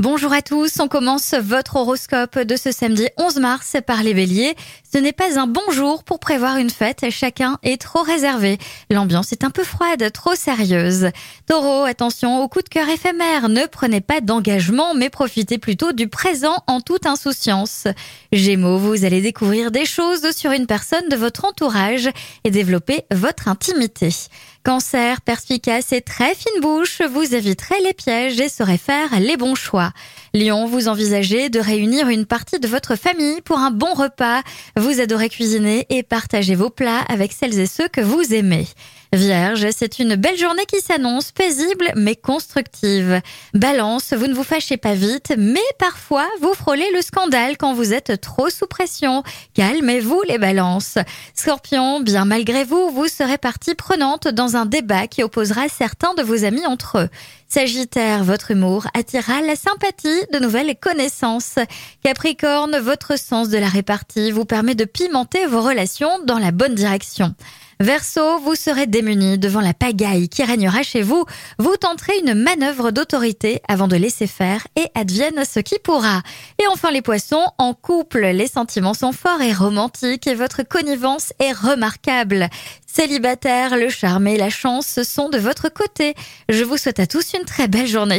Bonjour à tous, on commence votre horoscope de ce samedi 11 mars par les béliers. Ce n'est pas un bon jour pour prévoir une fête, chacun est trop réservé. L'ambiance est un peu froide, trop sérieuse. Taureau, attention au coup de cœur éphémère, ne prenez pas d'engagement mais profitez plutôt du présent en toute insouciance. Gémeaux, vous allez découvrir des choses sur une personne de votre entourage et développer votre intimité. Cancer, perspicace et très fine bouche, vous éviterez les pièges et saurez faire les bons choix. Lion, vous envisagez de réunir une partie de votre famille pour un bon repas. Vous adorez cuisiner et partager vos plats avec celles et ceux que vous aimez. Vierge, c'est une belle journée qui s'annonce paisible mais constructive. Balance, vous ne vous fâchez pas vite, mais parfois vous frôlez le scandale quand vous êtes trop sous pression. Calmez-vous les balances. Scorpion, bien malgré vous, vous serez partie prenante dans un débat qui opposera certains de vos amis entre eux. Sagittaire, votre humour attirera la sympathie de nouvelles connaissances. Capricorne, votre sens de la répartie vous permet de pimenter vos relations dans la bonne direction. Verseau, vous serez démuni devant la pagaille qui régnera chez vous. Vous tenterez une manœuvre d'autorité avant de laisser faire et advienne ce qui pourra. Et enfin les poissons, en couple, les sentiments sont forts et romantiques et votre connivence est remarquable. Célibataire, le charme et la chance sont de votre côté. Je vous souhaite à tous une très belle journée.